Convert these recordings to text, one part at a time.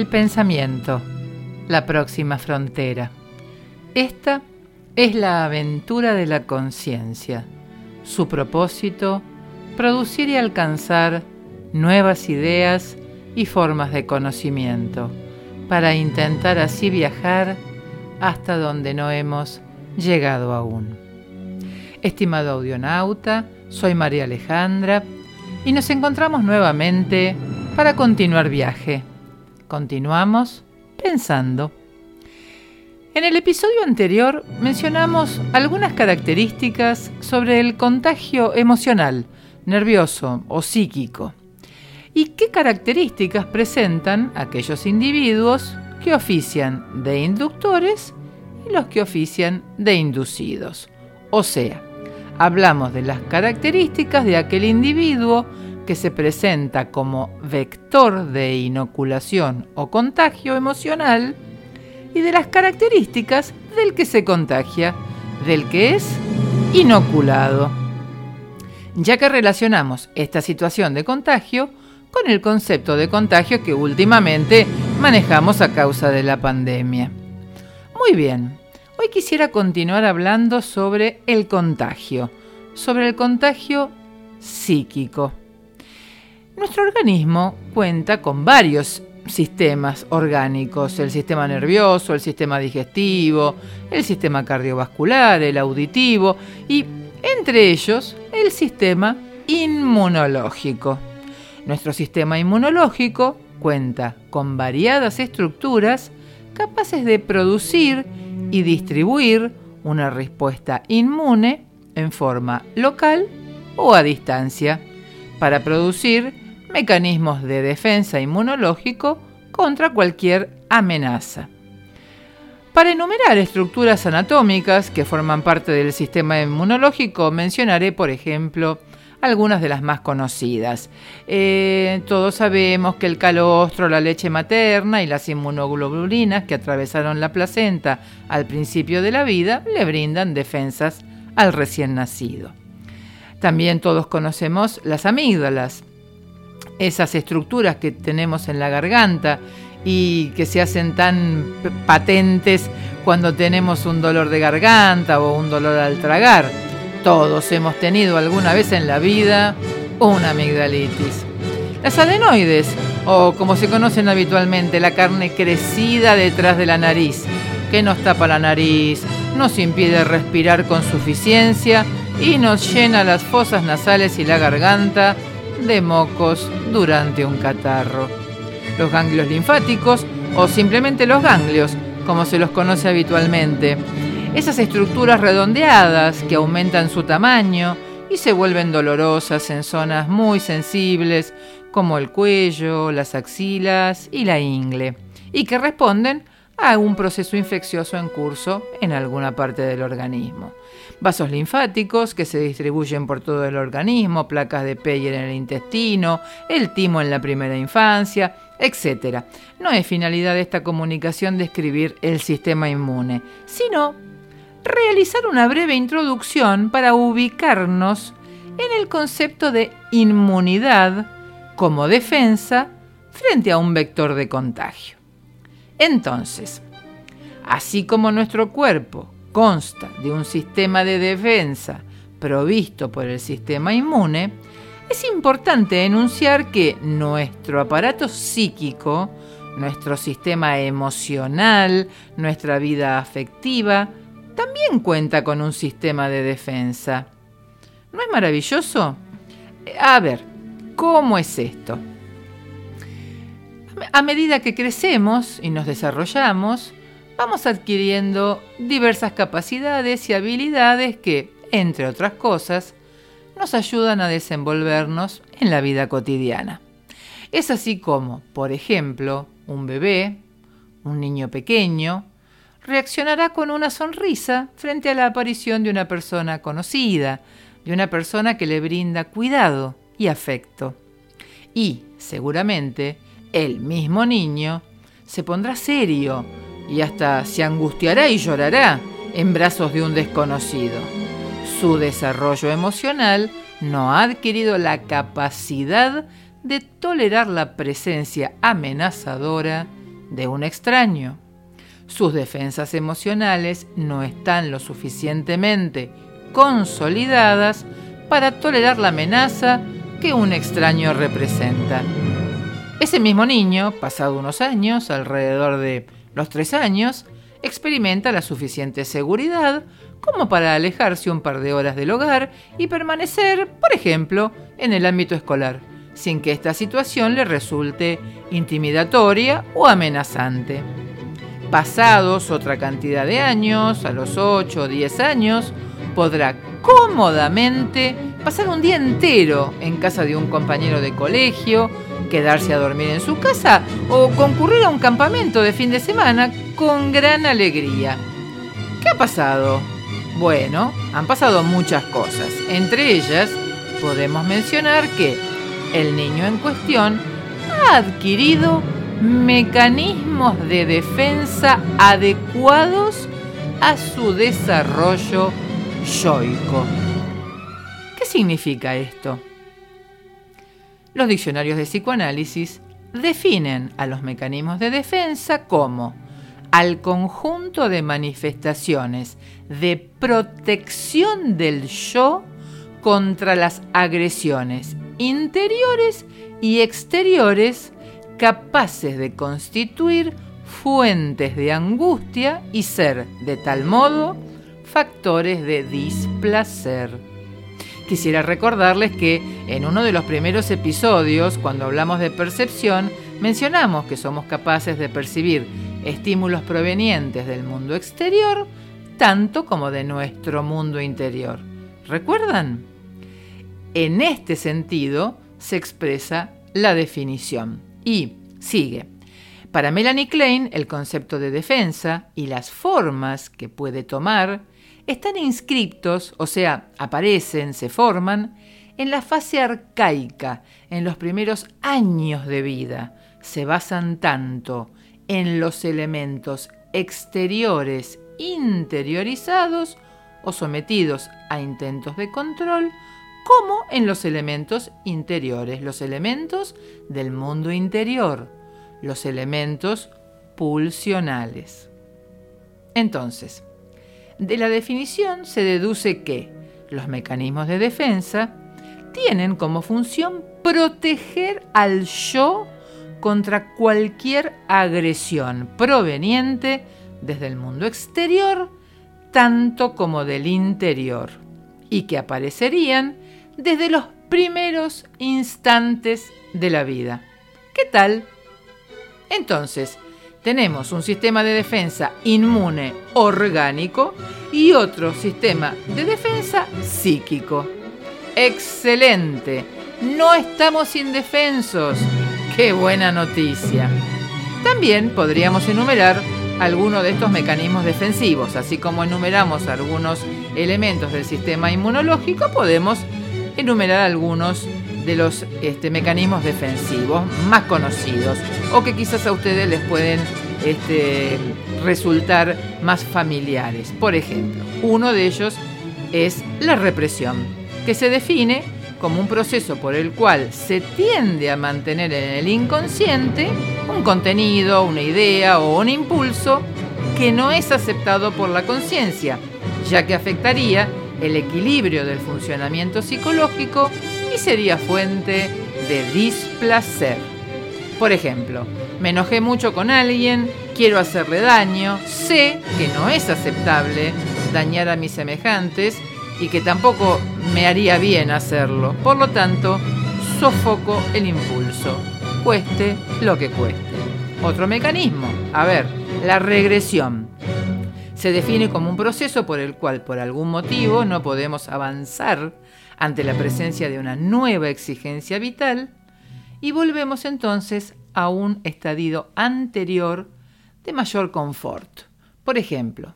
El pensamiento, la próxima frontera. Esta es la aventura de la conciencia. Su propósito, producir y alcanzar nuevas ideas y formas de conocimiento, para intentar así viajar hasta donde no hemos llegado aún. Estimado audionauta, soy María Alejandra y nos encontramos nuevamente para continuar viaje. Continuamos pensando. En el episodio anterior mencionamos algunas características sobre el contagio emocional, nervioso o psíquico y qué características presentan aquellos individuos que ofician de inductores y los que ofician de inducidos. O sea, hablamos de las características de aquel individuo que se presenta como vector de inoculación o contagio emocional y de las características del que se contagia, del que es inoculado. Ya que relacionamos esta situación de contagio con el concepto de contagio que últimamente manejamos a causa de la pandemia. Muy bien, hoy quisiera continuar hablando sobre el contagio, sobre el contagio psíquico. Nuestro organismo cuenta con varios sistemas orgánicos, el sistema nervioso, el sistema digestivo, el sistema cardiovascular, el auditivo y entre ellos el sistema inmunológico. Nuestro sistema inmunológico cuenta con variadas estructuras capaces de producir y distribuir una respuesta inmune en forma local o a distancia para producir mecanismos de defensa inmunológico contra cualquier amenaza. Para enumerar estructuras anatómicas que forman parte del sistema inmunológico, mencionaré, por ejemplo, algunas de las más conocidas. Eh, todos sabemos que el calostro, la leche materna y las inmunoglobulinas que atravesaron la placenta al principio de la vida le brindan defensas al recién nacido. También todos conocemos las amígdalas, esas estructuras que tenemos en la garganta y que se hacen tan patentes cuando tenemos un dolor de garganta o un dolor al tragar. Todos hemos tenido alguna vez en la vida una amigdalitis. Las adenoides, o como se conocen habitualmente, la carne crecida detrás de la nariz, que nos tapa la nariz, nos impide respirar con suficiencia y nos llena las fosas nasales y la garganta de mocos durante un catarro. Los ganglios linfáticos, o simplemente los ganglios, como se los conoce habitualmente, esas estructuras redondeadas que aumentan su tamaño y se vuelven dolorosas en zonas muy sensibles como el cuello, las axilas y la ingle, y que responden a un proceso infeccioso en curso en alguna parte del organismo. Vasos linfáticos que se distribuyen por todo el organismo, placas de Peyer en el intestino, el timo en la primera infancia, etc. No es finalidad de esta comunicación describir el sistema inmune, sino realizar una breve introducción para ubicarnos en el concepto de inmunidad como defensa frente a un vector de contagio. Entonces, así como nuestro cuerpo consta de un sistema de defensa provisto por el sistema inmune, es importante enunciar que nuestro aparato psíquico, nuestro sistema emocional, nuestra vida afectiva, también cuenta con un sistema de defensa. ¿No es maravilloso? A ver, ¿cómo es esto? A medida que crecemos y nos desarrollamos, vamos adquiriendo diversas capacidades y habilidades que, entre otras cosas, nos ayudan a desenvolvernos en la vida cotidiana. Es así como, por ejemplo, un bebé, un niño pequeño, reaccionará con una sonrisa frente a la aparición de una persona conocida, de una persona que le brinda cuidado y afecto. Y, seguramente, el mismo niño se pondrá serio y hasta se angustiará y llorará en brazos de un desconocido. Su desarrollo emocional no ha adquirido la capacidad de tolerar la presencia amenazadora de un extraño. Sus defensas emocionales no están lo suficientemente consolidadas para tolerar la amenaza que un extraño representa. Ese mismo niño, pasado unos años, alrededor de los tres años, experimenta la suficiente seguridad como para alejarse un par de horas del hogar y permanecer, por ejemplo, en el ámbito escolar, sin que esta situación le resulte intimidatoria o amenazante. Pasados otra cantidad de años, a los 8 o 10 años, podrá cómodamente pasar un día entero en casa de un compañero de colegio, quedarse a dormir en su casa o concurrir a un campamento de fin de semana con gran alegría. ¿Qué ha pasado? Bueno, han pasado muchas cosas. Entre ellas, podemos mencionar que el niño en cuestión ha adquirido mecanismos de defensa adecuados a su desarrollo yoico. ¿Qué significa esto? Los diccionarios de psicoanálisis definen a los mecanismos de defensa como al conjunto de manifestaciones de protección del yo contra las agresiones interiores y exteriores capaces de constituir fuentes de angustia y ser, de tal modo, factores de displacer. Quisiera recordarles que en uno de los primeros episodios, cuando hablamos de percepción, mencionamos que somos capaces de percibir estímulos provenientes del mundo exterior, tanto como de nuestro mundo interior. ¿Recuerdan? En este sentido se expresa la definición. Y sigue. Para Melanie Klein, el concepto de defensa y las formas que puede tomar están inscriptos, o sea, aparecen, se forman, en la fase arcaica, en los primeros años de vida. Se basan tanto en los elementos exteriores interiorizados o sometidos a intentos de control, como en los elementos interiores, los elementos del mundo interior, los elementos pulsionales. Entonces, de la definición se deduce que los mecanismos de defensa tienen como función proteger al yo contra cualquier agresión proveniente desde el mundo exterior, tanto como del interior, y que aparecerían desde los primeros instantes de la vida. ¿Qué tal? Entonces, tenemos un sistema de defensa inmune orgánico y otro sistema de defensa psíquico. Excelente. No estamos indefensos. Qué buena noticia. También podríamos enumerar algunos de estos mecanismos defensivos, así como enumeramos algunos elementos del sistema inmunológico, podemos enumerar algunos de los este, mecanismos defensivos más conocidos o que quizás a ustedes les pueden este, resultar más familiares. Por ejemplo, uno de ellos es la represión, que se define como un proceso por el cual se tiende a mantener en el inconsciente un contenido, una idea o un impulso que no es aceptado por la conciencia, ya que afectaría el equilibrio del funcionamiento psicológico y sería fuente de displacer. Por ejemplo, me enojé mucho con alguien, quiero hacerle daño, sé que no es aceptable dañar a mis semejantes y que tampoco me haría bien hacerlo. Por lo tanto, sofoco el impulso, cueste lo que cueste. Otro mecanismo, a ver, la regresión se define como un proceso por el cual por algún motivo no podemos avanzar ante la presencia de una nueva exigencia vital y volvemos entonces a un estadio anterior de mayor confort. Por ejemplo,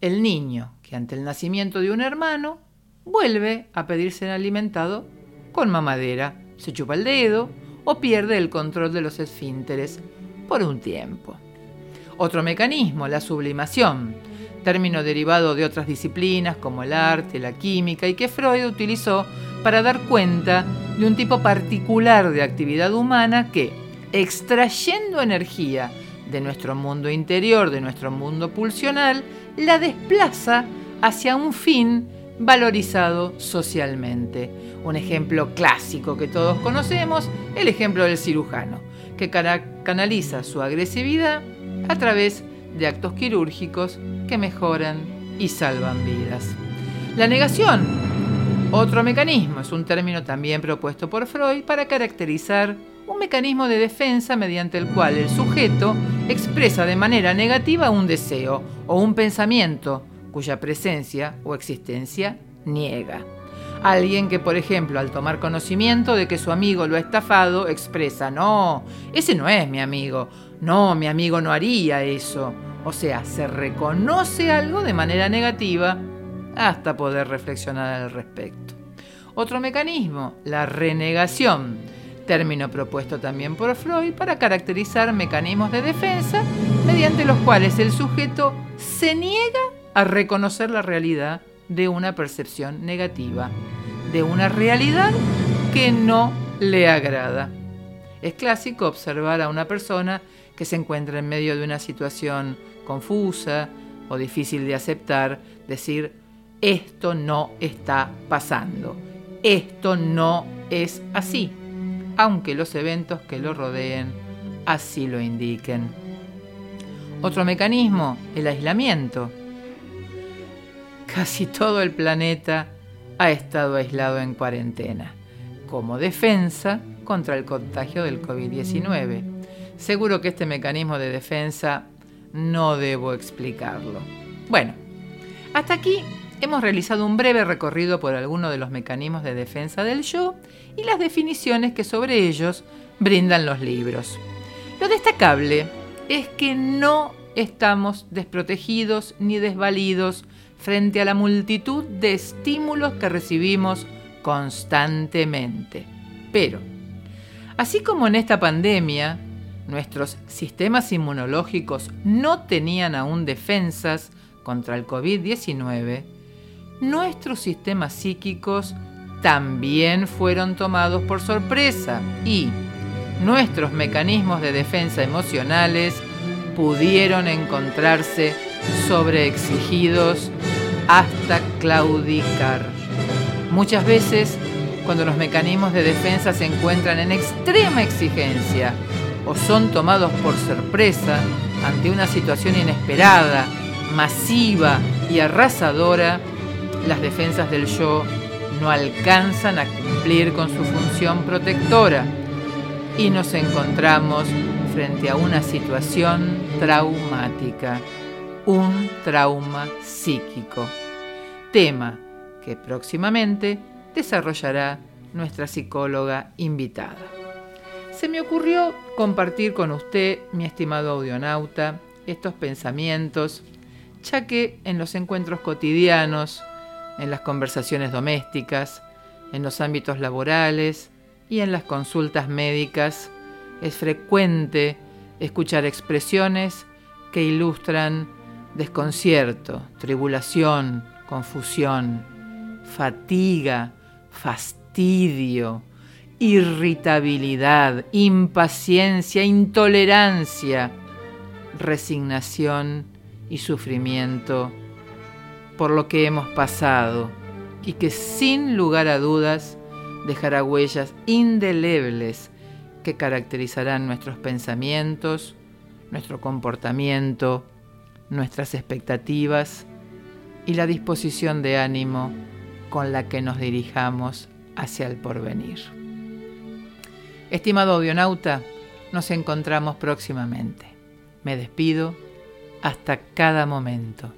el niño que ante el nacimiento de un hermano vuelve a pedir ser alimentado con mamadera, se chupa el dedo o pierde el control de los esfínteres por un tiempo. Otro mecanismo, la sublimación, término derivado de otras disciplinas como el arte, la química, y que Freud utilizó para dar cuenta de un tipo particular de actividad humana que, extrayendo energía de nuestro mundo interior, de nuestro mundo pulsional, la desplaza hacia un fin valorizado socialmente. Un ejemplo clásico que todos conocemos, el ejemplo del cirujano, que canaliza su agresividad a través de actos quirúrgicos que mejoran y salvan vidas. La negación, otro mecanismo, es un término también propuesto por Freud para caracterizar un mecanismo de defensa mediante el cual el sujeto expresa de manera negativa un deseo o un pensamiento cuya presencia o existencia niega. Alguien que, por ejemplo, al tomar conocimiento de que su amigo lo ha estafado, expresa, no, ese no es mi amigo, no, mi amigo no haría eso. O sea, se reconoce algo de manera negativa hasta poder reflexionar al respecto. Otro mecanismo, la renegación, término propuesto también por Freud para caracterizar mecanismos de defensa mediante los cuales el sujeto se niega a reconocer la realidad de una percepción negativa, de una realidad que no le agrada. Es clásico observar a una persona que se encuentra en medio de una situación confusa o difícil de aceptar, decir, esto no está pasando, esto no es así, aunque los eventos que lo rodeen así lo indiquen. Otro mecanismo, el aislamiento. Casi todo el planeta ha estado aislado en cuarentena, como defensa contra el contagio del COVID-19. Seguro que este mecanismo de defensa no debo explicarlo. Bueno, hasta aquí hemos realizado un breve recorrido por algunos de los mecanismos de defensa del yo y las definiciones que sobre ellos brindan los libros. Lo destacable es que no estamos desprotegidos ni desvalidos frente a la multitud de estímulos que recibimos constantemente. Pero, así como en esta pandemia, nuestros sistemas inmunológicos no tenían aún defensas contra el COVID-19, nuestros sistemas psíquicos también fueron tomados por sorpresa y nuestros mecanismos de defensa emocionales pudieron encontrarse sobreexigidos hasta claudicar. Muchas veces, cuando los mecanismos de defensa se encuentran en extrema exigencia o son tomados por sorpresa ante una situación inesperada, masiva y arrasadora, las defensas del yo no alcanzan a cumplir con su función protectora y nos encontramos frente a una situación traumática, un trauma psíquico, tema que próximamente desarrollará nuestra psicóloga invitada. Se me ocurrió compartir con usted, mi estimado audionauta, estos pensamientos, ya que en los encuentros cotidianos, en las conversaciones domésticas, en los ámbitos laborales y en las consultas médicas, es frecuente escuchar expresiones que ilustran desconcierto, tribulación, confusión, fatiga, fastidio, irritabilidad, impaciencia, intolerancia, resignación y sufrimiento por lo que hemos pasado y que sin lugar a dudas dejará huellas indelebles que caracterizarán nuestros pensamientos, nuestro comportamiento, nuestras expectativas y la disposición de ánimo con la que nos dirijamos hacia el porvenir. Estimado audionauta, nos encontramos próximamente. Me despido hasta cada momento.